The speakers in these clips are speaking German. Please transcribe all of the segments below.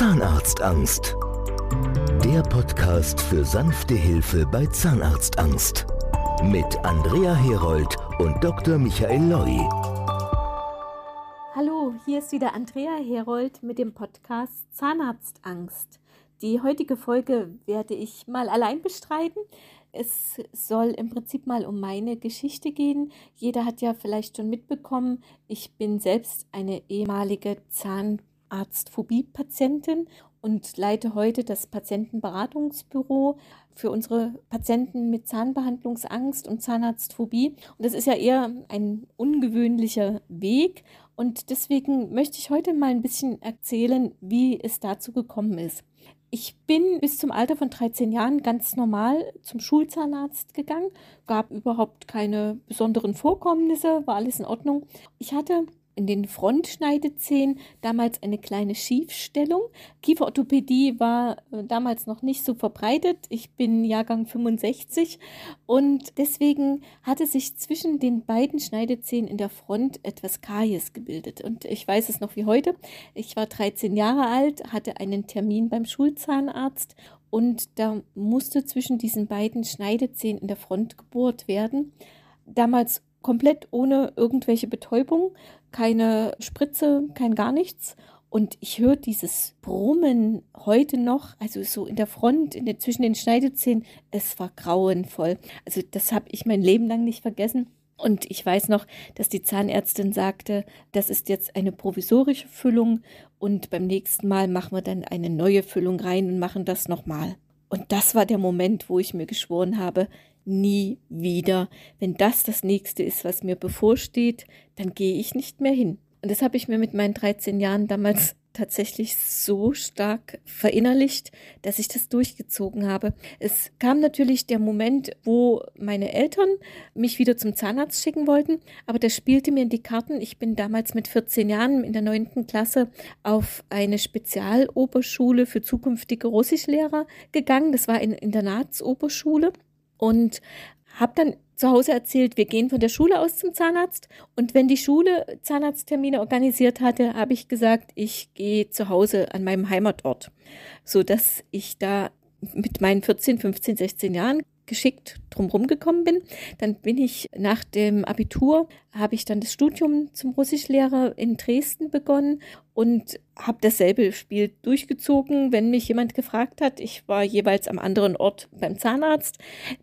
Zahnarztangst. Der Podcast für sanfte Hilfe bei Zahnarztangst. Mit Andrea Herold und Dr. Michael Loi. Hallo, hier ist wieder Andrea Herold mit dem Podcast Zahnarztangst. Die heutige Folge werde ich mal allein bestreiten. Es soll im Prinzip mal um meine Geschichte gehen. Jeder hat ja vielleicht schon mitbekommen, ich bin selbst eine ehemalige Zahn Arztphobie-Patientin und leite heute das Patientenberatungsbüro für unsere Patienten mit Zahnbehandlungsangst und Zahnarztphobie. Und das ist ja eher ein ungewöhnlicher Weg. Und deswegen möchte ich heute mal ein bisschen erzählen, wie es dazu gekommen ist. Ich bin bis zum Alter von 13 Jahren ganz normal zum Schulzahnarzt gegangen, gab überhaupt keine besonderen Vorkommnisse, war alles in Ordnung. Ich hatte in den Frontschneidezähnen damals eine kleine Schiefstellung. Kieferorthopädie war äh, damals noch nicht so verbreitet. Ich bin Jahrgang 65 und deswegen hatte sich zwischen den beiden Schneidezähnen in der Front etwas Karies gebildet. Und ich weiß es noch wie heute. Ich war 13 Jahre alt, hatte einen Termin beim Schulzahnarzt und da musste zwischen diesen beiden Schneidezähnen in der Front gebohrt werden. Damals komplett ohne irgendwelche Betäubung, keine Spritze, kein gar nichts. Und ich höre dieses Brummen heute noch, also so in der Front, in den, zwischen den Schneidezähnen. Es war grauenvoll. Also das habe ich mein Leben lang nicht vergessen. Und ich weiß noch, dass die Zahnärztin sagte, das ist jetzt eine provisorische Füllung und beim nächsten Mal machen wir dann eine neue Füllung rein und machen das nochmal. Und das war der Moment, wo ich mir geschworen habe, nie wieder. Wenn das das nächste ist, was mir bevorsteht, dann gehe ich nicht mehr hin. Und das habe ich mir mit meinen 13 Jahren damals tatsächlich so stark verinnerlicht, dass ich das durchgezogen habe. Es kam natürlich der Moment, wo meine Eltern mich wieder zum Zahnarzt schicken wollten, aber das spielte mir in die Karten. Ich bin damals mit 14 Jahren in der neunten Klasse auf eine Spezialoberschule für zukünftige Russischlehrer gegangen. Das war eine Internatsoberschule und habe dann zu Hause erzählt, wir gehen von der Schule aus zum Zahnarzt. Und wenn die Schule Zahnarzttermine organisiert hatte, habe ich gesagt, ich gehe zu Hause an meinem Heimatort, so dass ich da mit meinen 14, 15, 16 Jahren geschickt drumherum gekommen bin. Dann bin ich nach dem Abitur, habe ich dann das Studium zum Russischlehrer in Dresden begonnen und habe dasselbe Spiel durchgezogen, wenn mich jemand gefragt hat. Ich war jeweils am anderen Ort beim Zahnarzt.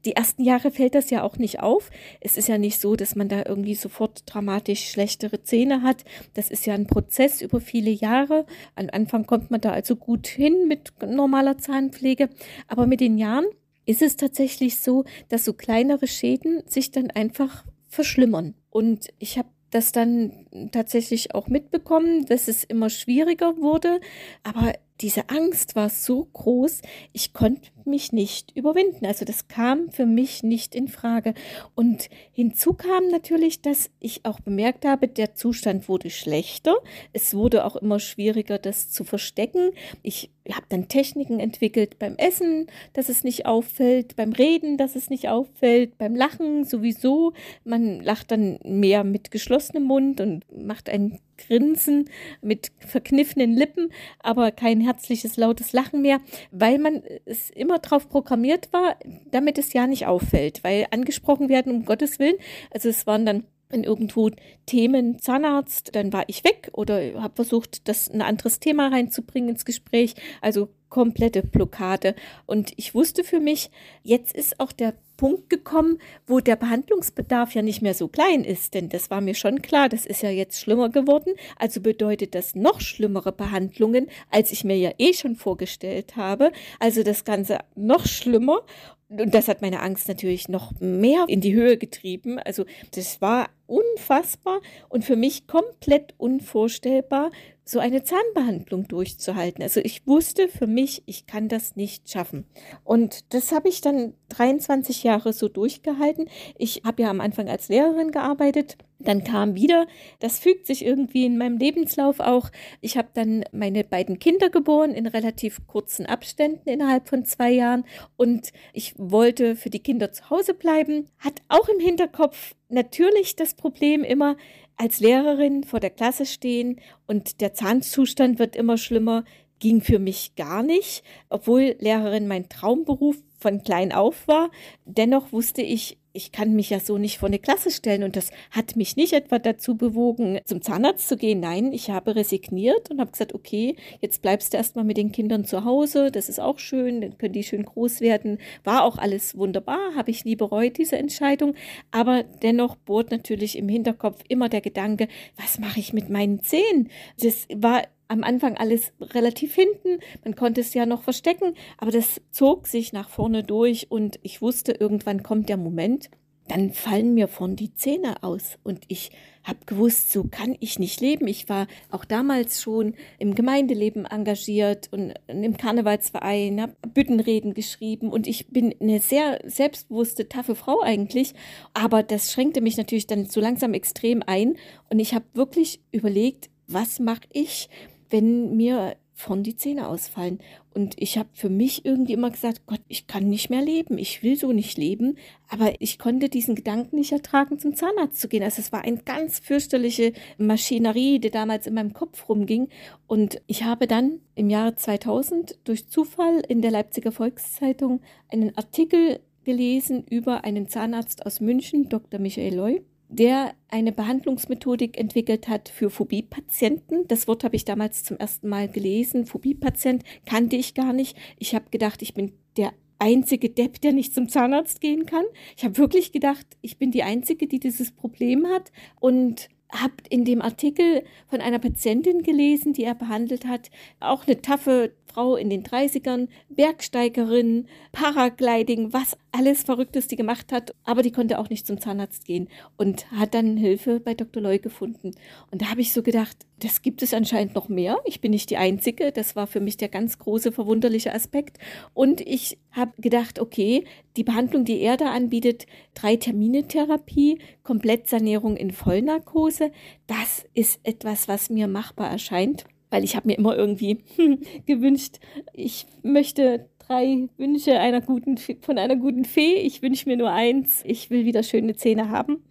Die ersten Jahre fällt das ja auch nicht auf. Es ist ja nicht so, dass man da irgendwie sofort dramatisch schlechtere Zähne hat. Das ist ja ein Prozess über viele Jahre. Am Anfang kommt man da also gut hin mit normaler Zahnpflege. Aber mit den Jahren ist es tatsächlich so, dass so kleinere Schäden sich dann einfach verschlimmern. Und ich habe das dann tatsächlich auch mitbekommen, dass es immer schwieriger wurde. Aber diese Angst war so groß, ich konnte mich nicht überwinden. Also das kam für mich nicht in Frage. Und hinzu kam natürlich, dass ich auch bemerkt habe, der Zustand wurde schlechter. Es wurde auch immer schwieriger, das zu verstecken. Ich habe dann Techniken entwickelt beim Essen, dass es nicht auffällt, beim Reden, dass es nicht auffällt, beim Lachen sowieso. Man lacht dann mehr mit geschlossenem Mund und macht ein Grinsen mit verkniffenen Lippen, aber kein herzliches, lautes Lachen mehr, weil man es immer darauf programmiert war, damit es ja nicht auffällt, weil angesprochen werden, um Gottes Willen. Also es waren dann wenn irgendwo Themen Zahnarzt, dann war ich weg oder habe versucht, das ein anderes Thema reinzubringen ins Gespräch. Also komplette Blockade. Und ich wusste für mich, jetzt ist auch der Punkt gekommen, wo der Behandlungsbedarf ja nicht mehr so klein ist, denn das war mir schon klar, das ist ja jetzt schlimmer geworden. Also bedeutet das noch schlimmere Behandlungen, als ich mir ja eh schon vorgestellt habe. Also das Ganze noch schlimmer. Und das hat meine Angst natürlich noch mehr in die Höhe getrieben. Also das war unfassbar und für mich komplett unvorstellbar, so eine Zahnbehandlung durchzuhalten. Also ich wusste für mich, ich kann das nicht schaffen. Und das habe ich dann 23 Jahre so durchgehalten. Ich habe ja am Anfang als Lehrerin gearbeitet. Dann kam wieder, das fügt sich irgendwie in meinem Lebenslauf auch. Ich habe dann meine beiden Kinder geboren in relativ kurzen Abständen innerhalb von zwei Jahren. Und ich wollte für die Kinder zu Hause bleiben. Hat auch im Hinterkopf natürlich das Problem immer, als Lehrerin vor der Klasse stehen und der Zahnzustand wird immer schlimmer. ging für mich gar nicht, obwohl Lehrerin mein Traumberuf von klein auf war. Dennoch wusste ich, ich kann mich ja so nicht vor eine Klasse stellen und das hat mich nicht etwa dazu bewogen, zum Zahnarzt zu gehen. Nein, ich habe resigniert und habe gesagt, okay, jetzt bleibst du erstmal mit den Kindern zu Hause, das ist auch schön, dann können die schön groß werden. War auch alles wunderbar, habe ich nie bereut, diese Entscheidung. Aber dennoch bohrt natürlich im Hinterkopf immer der Gedanke, was mache ich mit meinen Zähnen? Das war am Anfang alles relativ hinten. Man konnte es ja noch verstecken, aber das zog sich nach vorne durch und ich wusste, irgendwann kommt der Moment, dann fallen mir vorn die Zähne aus und ich habe gewusst, so kann ich nicht leben. Ich war auch damals schon im Gemeindeleben engagiert und im Karnevalsverein, habe Büttenreden geschrieben und ich bin eine sehr selbstbewusste, taffe Frau eigentlich, aber das schränkte mich natürlich dann so langsam extrem ein und ich habe wirklich überlegt, was mache ich? Wenn mir von die Zähne ausfallen. Und ich habe für mich irgendwie immer gesagt, Gott, ich kann nicht mehr leben, ich will so nicht leben. Aber ich konnte diesen Gedanken nicht ertragen, zum Zahnarzt zu gehen. Also es war eine ganz fürchterliche Maschinerie, die damals in meinem Kopf rumging. Und ich habe dann im Jahre 2000 durch Zufall in der Leipziger Volkszeitung einen Artikel gelesen über einen Zahnarzt aus München, Dr. Michael Loy der eine Behandlungsmethodik entwickelt hat für Phobie-Patienten. Das Wort habe ich damals zum ersten Mal gelesen. Phobie-Patient kannte ich gar nicht. Ich habe gedacht, ich bin der einzige Depp, der nicht zum Zahnarzt gehen kann. Ich habe wirklich gedacht, ich bin die Einzige, die dieses Problem hat. Und habe in dem Artikel von einer Patientin gelesen, die er behandelt hat, auch eine taffe Frau in den 30ern, Bergsteigerin, Paragliding, was alles Verrücktes die gemacht hat, aber die konnte auch nicht zum Zahnarzt gehen und hat dann Hilfe bei Dr. Loy gefunden. Und da habe ich so gedacht, das gibt es anscheinend noch mehr. Ich bin nicht die Einzige. Das war für mich der ganz große, verwunderliche Aspekt. Und ich habe gedacht, okay, die Behandlung, die er da anbietet, drei Termine Therapie, Komplettsanierung in Vollnarkose, das ist etwas, was mir machbar erscheint weil ich habe mir immer irgendwie gewünscht, ich möchte drei Wünsche einer guten, von einer guten Fee. Ich wünsche mir nur eins. Ich will wieder schöne Zähne haben.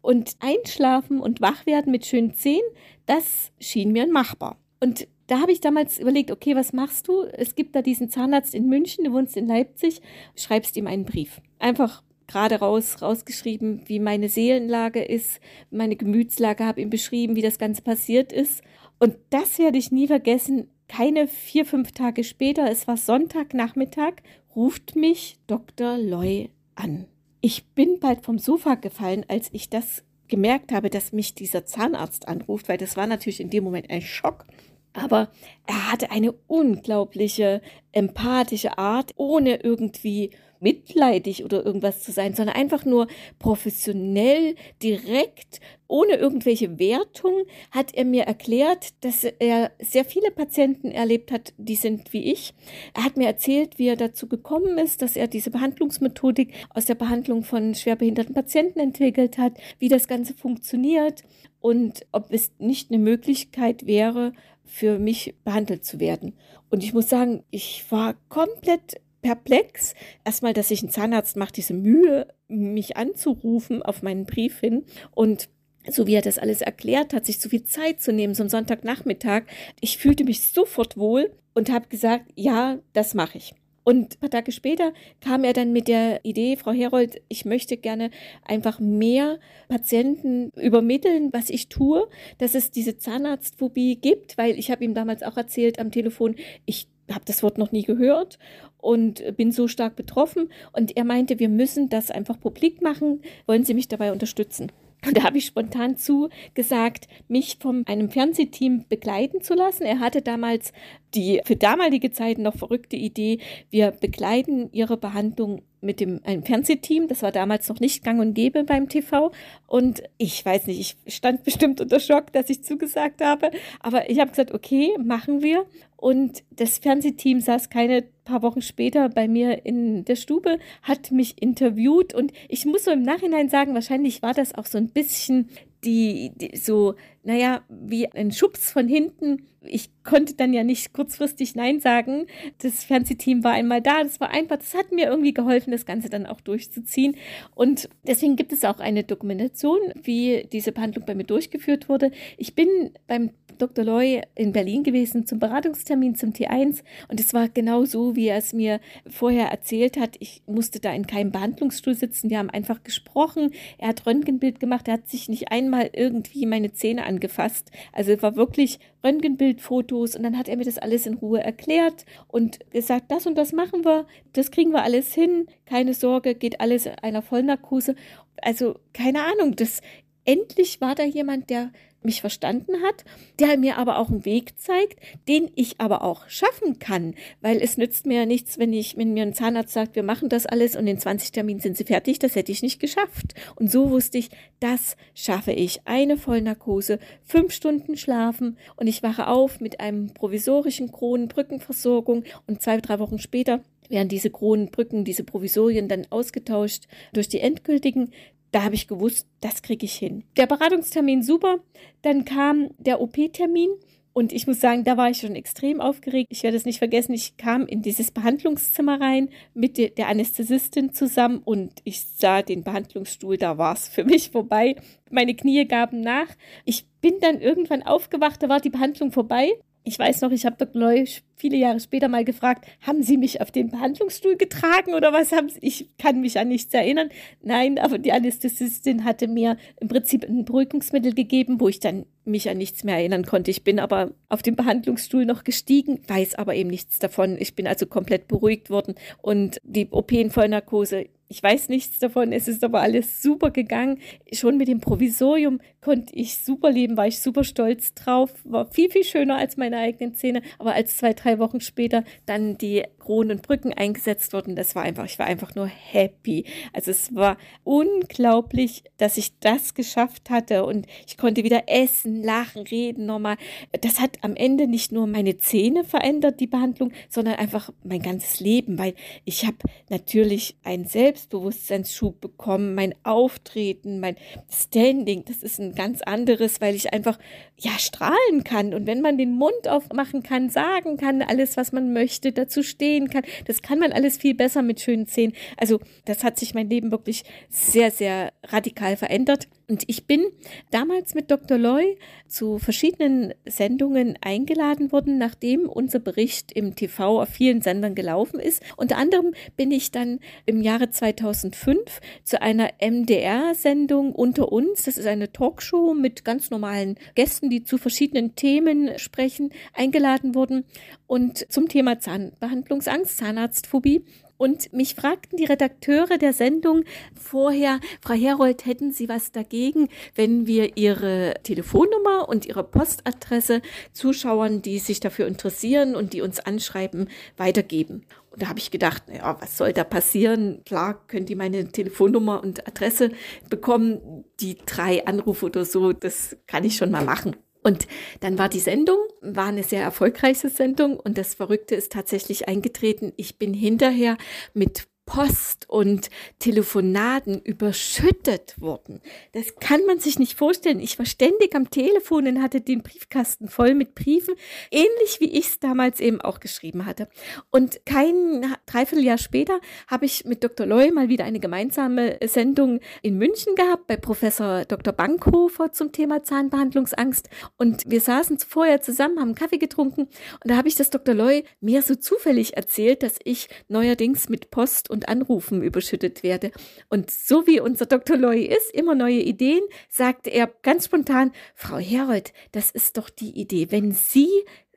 Und einschlafen und wach werden mit schönen Zähnen, das schien mir machbar. Und da habe ich damals überlegt, okay, was machst du? Es gibt da diesen Zahnarzt in München, du wohnst in Leipzig, schreibst ihm einen Brief. Einfach gerade raus, rausgeschrieben, wie meine Seelenlage ist, meine Gemütslage, habe ihm beschrieben, wie das Ganze passiert ist. Und das werde ich nie vergessen. Keine vier, fünf Tage später, es war Sonntagnachmittag, ruft mich Dr. Loy an. Ich bin bald vom Sofa gefallen, als ich das gemerkt habe, dass mich dieser Zahnarzt anruft, weil das war natürlich in dem Moment ein Schock. Aber er hatte eine unglaubliche empathische Art, ohne irgendwie mitleidig oder irgendwas zu sein, sondern einfach nur professionell, direkt, ohne irgendwelche Wertung, hat er mir erklärt, dass er sehr viele Patienten erlebt hat, die sind wie ich. Er hat mir erzählt, wie er dazu gekommen ist, dass er diese Behandlungsmethodik aus der Behandlung von schwerbehinderten Patienten entwickelt hat, wie das Ganze funktioniert und ob es nicht eine Möglichkeit wäre, für mich behandelt zu werden. Und ich muss sagen, ich war komplett perplex. Erstmal, dass sich ein Zahnarzt macht diese Mühe, mich anzurufen auf meinen Brief hin und so wie er das alles erklärt hat, sich so viel Zeit zu nehmen, so am Sonntagnachmittag. Ich fühlte mich sofort wohl und habe gesagt, ja, das mache ich. Und ein paar Tage später kam er dann mit der Idee, Frau Herold, ich möchte gerne einfach mehr Patienten übermitteln, was ich tue, dass es diese Zahnarztphobie gibt, weil ich habe ihm damals auch erzählt am Telefon, ich habe das Wort noch nie gehört und bin so stark betroffen. Und er meinte, wir müssen das einfach publik machen. Wollen Sie mich dabei unterstützen? Und da habe ich spontan zugesagt, mich von einem Fernsehteam begleiten zu lassen. Er hatte damals die für damalige Zeiten noch verrückte Idee, wir begleiten ihre Behandlung mit dem einem Fernsehteam. Das war damals noch nicht gang und gäbe beim TV. Und ich weiß nicht, ich stand bestimmt unter Schock, dass ich zugesagt habe. Aber ich habe gesagt, okay, machen wir. Und das Fernsehteam saß keine paar Wochen später bei mir in der Stube, hat mich interviewt. Und ich muss so im Nachhinein sagen, wahrscheinlich war das auch so ein bisschen die, die so, naja, wie ein Schubs von hinten. Ich konnte dann ja nicht kurzfristig Nein sagen. Das Fernsehteam war einmal da. Das war einfach, das hat mir irgendwie geholfen, das Ganze dann auch durchzuziehen. Und deswegen gibt es auch eine Dokumentation, wie diese Behandlung bei mir durchgeführt wurde. Ich bin beim Dr. Loy in Berlin gewesen zum Beratungstermin zum T1 und es war genau so, wie er es mir vorher erzählt hat. Ich musste da in keinem Behandlungsstuhl sitzen. Wir haben einfach gesprochen. Er hat Röntgenbild gemacht. Er hat sich nicht einmal irgendwie meine Zähne angefasst. Also es war wirklich Röntgenbildfotos und dann hat er mir das alles in Ruhe erklärt und gesagt, das und das machen wir, das kriegen wir alles hin, keine Sorge, geht alles einer Vollnarkose. Also keine Ahnung, das endlich war da jemand, der mich verstanden hat, der mir aber auch einen Weg zeigt, den ich aber auch schaffen kann, weil es nützt mir ja nichts, wenn ich, wenn mir ein Zahnarzt sagt, wir machen das alles und in 20 Terminen sind sie fertig, das hätte ich nicht geschafft. Und so wusste ich, das schaffe ich. Eine Vollnarkose, fünf Stunden schlafen und ich wache auf mit einem provisorischen Kronenbrückenversorgung und zwei, drei Wochen später werden diese Kronenbrücken, diese Provisorien dann ausgetauscht durch die endgültigen da habe ich gewusst, das kriege ich hin. Der Beratungstermin super. Dann kam der OP-Termin. Und ich muss sagen, da war ich schon extrem aufgeregt. Ich werde es nicht vergessen. Ich kam in dieses Behandlungszimmer rein mit der Anästhesistin zusammen und ich sah den Behandlungsstuhl. Da war es für mich vorbei. Meine Knie gaben nach. Ich bin dann irgendwann aufgewacht. Da war die Behandlung vorbei. Ich weiß noch, ich habe Dr. Leusch viele Jahre später mal gefragt, haben Sie mich auf den Behandlungsstuhl getragen oder was haben Sie? Ich kann mich an nichts erinnern. Nein, aber die Anästhesistin hatte mir im Prinzip ein Beruhigungsmittel gegeben, wo ich dann mich an nichts mehr erinnern konnte. Ich bin aber auf den Behandlungsstuhl noch gestiegen, weiß aber eben nichts davon. Ich bin also komplett beruhigt worden und die OP in Vollnarkose ich weiß nichts davon, es ist aber alles super gegangen. Schon mit dem Provisorium konnte ich super leben, war ich super stolz drauf, war viel, viel schöner als meine eigenen Zähne. Aber als zwei, drei Wochen später dann die Kronen und Brücken eingesetzt wurden, das war einfach, ich war einfach nur happy. Also es war unglaublich, dass ich das geschafft hatte und ich konnte wieder essen, lachen, reden nochmal. Das hat am Ende nicht nur meine Zähne verändert, die Behandlung, sondern einfach mein ganzes Leben, weil ich habe natürlich ein Selbstbewusstseinsschub bekommen, mein Auftreten, mein Standing, das ist ein ganz anderes, weil ich einfach ja strahlen kann und wenn man den Mund aufmachen kann, sagen kann, alles was man möchte, dazu stehen sehen kann. Das kann man alles viel besser mit schönen Zähnen. Also das hat sich mein Leben wirklich sehr, sehr radikal verändert. Und ich bin damals mit Dr. Loy zu verschiedenen Sendungen eingeladen worden, nachdem unser Bericht im TV auf vielen Sendern gelaufen ist. Unter anderem bin ich dann im Jahre 2005 zu einer MDR-Sendung unter uns. Das ist eine Talkshow mit ganz normalen Gästen, die zu verschiedenen Themen sprechen, eingeladen worden. Und zum Thema Zahnbehandlungsangst, Zahnarztphobie. Und mich fragten die Redakteure der Sendung vorher, Frau Herold, hätten Sie was dagegen, wenn wir Ihre Telefonnummer und Ihre Postadresse Zuschauern, die sich dafür interessieren und die uns anschreiben, weitergeben? Und da habe ich gedacht, naja, was soll da passieren? Klar, können die meine Telefonnummer und Adresse bekommen. Die drei Anrufe oder so, das kann ich schon mal machen. Und dann war die Sendung, war eine sehr erfolgreiche Sendung und das Verrückte ist tatsächlich eingetreten. Ich bin hinterher mit Post und Telefonaten überschüttet wurden. Das kann man sich nicht vorstellen. Ich war ständig am Telefon und hatte den Briefkasten voll mit Briefen, ähnlich wie ich es damals eben auch geschrieben hatte. Und kein Dreivierteljahr später habe ich mit Dr. Loy mal wieder eine gemeinsame Sendung in München gehabt bei Professor Dr. Bankhofer zum Thema Zahnbehandlungsangst. Und wir saßen vorher zusammen, haben Kaffee getrunken und da habe ich das Dr. Loy mir so zufällig erzählt, dass ich neuerdings mit Post und Anrufen überschüttet werde. Und so wie unser Dr. Loy ist, immer neue Ideen, sagte er ganz spontan, Frau Herold, das ist doch die Idee. Wenn Sie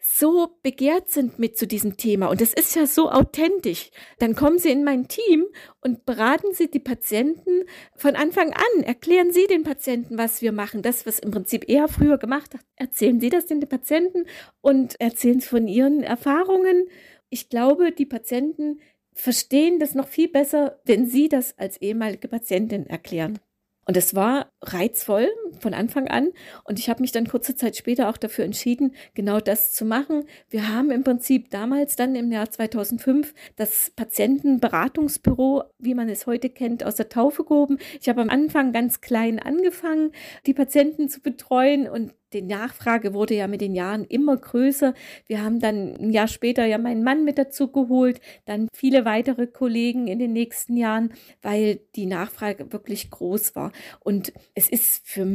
so begehrt sind mit zu diesem Thema und es ist ja so authentisch, dann kommen Sie in mein Team und beraten Sie die Patienten von Anfang an. Erklären Sie den Patienten, was wir machen. Das, was im Prinzip er früher gemacht hat, erzählen Sie das den Patienten und erzählen Sie von Ihren Erfahrungen. Ich glaube, die Patienten verstehen das noch viel besser, wenn Sie das als ehemalige Patientin erklären. Und es war reizvoll von Anfang an. Und ich habe mich dann kurze Zeit später auch dafür entschieden, genau das zu machen. Wir haben im Prinzip damals dann im Jahr 2005 das Patientenberatungsbüro, wie man es heute kennt, aus der Taufe gehoben. Ich habe am Anfang ganz klein angefangen, die Patienten zu betreuen und die Nachfrage wurde ja mit den Jahren immer größer. Wir haben dann ein Jahr später ja meinen Mann mit dazu geholt, dann viele weitere Kollegen in den nächsten Jahren, weil die Nachfrage wirklich groß war. Und es ist für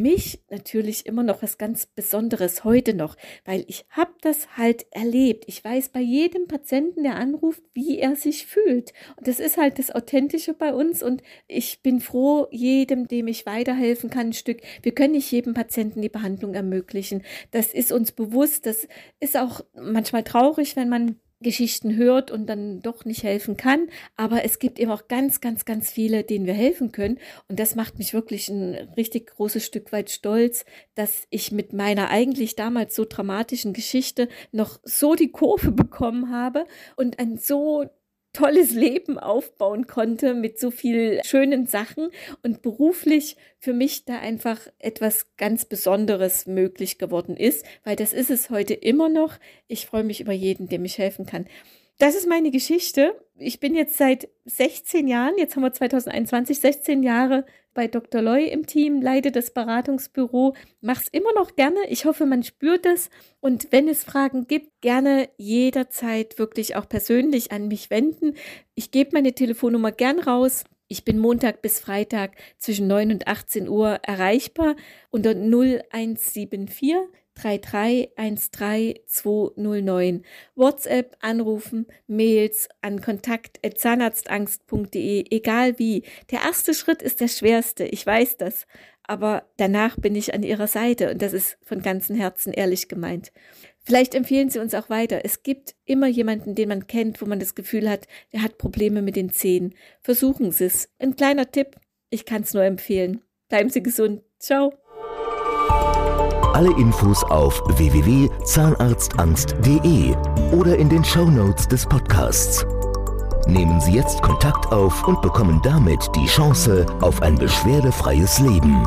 natürlich immer noch was ganz Besonderes heute noch, weil ich habe das halt erlebt. Ich weiß bei jedem Patienten, der anruft, wie er sich fühlt. Und das ist halt das Authentische bei uns. Und ich bin froh, jedem, dem ich weiterhelfen kann, ein Stück. Wir können nicht jedem Patienten die Behandlung ermöglichen. Das ist uns bewusst. Das ist auch manchmal traurig, wenn man Geschichten hört und dann doch nicht helfen kann. Aber es gibt eben auch ganz, ganz, ganz viele, denen wir helfen können. Und das macht mich wirklich ein richtig großes Stück weit stolz, dass ich mit meiner eigentlich damals so dramatischen Geschichte noch so die Kurve bekommen habe und ein so tolles Leben aufbauen konnte mit so viel schönen Sachen und beruflich für mich da einfach etwas ganz Besonderes möglich geworden ist, weil das ist es heute immer noch. Ich freue mich über jeden, der mich helfen kann. Das ist meine Geschichte. Ich bin jetzt seit 16 Jahren, jetzt haben wir 2021, 16 Jahre bei Dr. Loy im Team, leite das Beratungsbüro, mach's immer noch gerne. Ich hoffe, man spürt es. Und wenn es Fragen gibt, gerne jederzeit wirklich auch persönlich an mich wenden. Ich gebe meine Telefonnummer gern raus. Ich bin Montag bis Freitag zwischen 9 und 18 Uhr erreichbar unter 0174 3313209. WhatsApp, anrufen, Mails an kontakt.zahnarztangst.de, egal wie. Der erste Schritt ist der schwerste, ich weiß das. Aber danach bin ich an Ihrer Seite und das ist von ganzem Herzen ehrlich gemeint. Vielleicht empfehlen Sie uns auch weiter. Es gibt immer jemanden, den man kennt, wo man das Gefühl hat, der hat Probleme mit den Zähnen. Versuchen Sie es. Ein kleiner Tipp. Ich kann es nur empfehlen. Bleiben Sie gesund. Ciao. Alle Infos auf www.zahnarztangst.de oder in den Show Notes des Podcasts. Nehmen Sie jetzt Kontakt auf und bekommen damit die Chance auf ein beschwerdefreies Leben.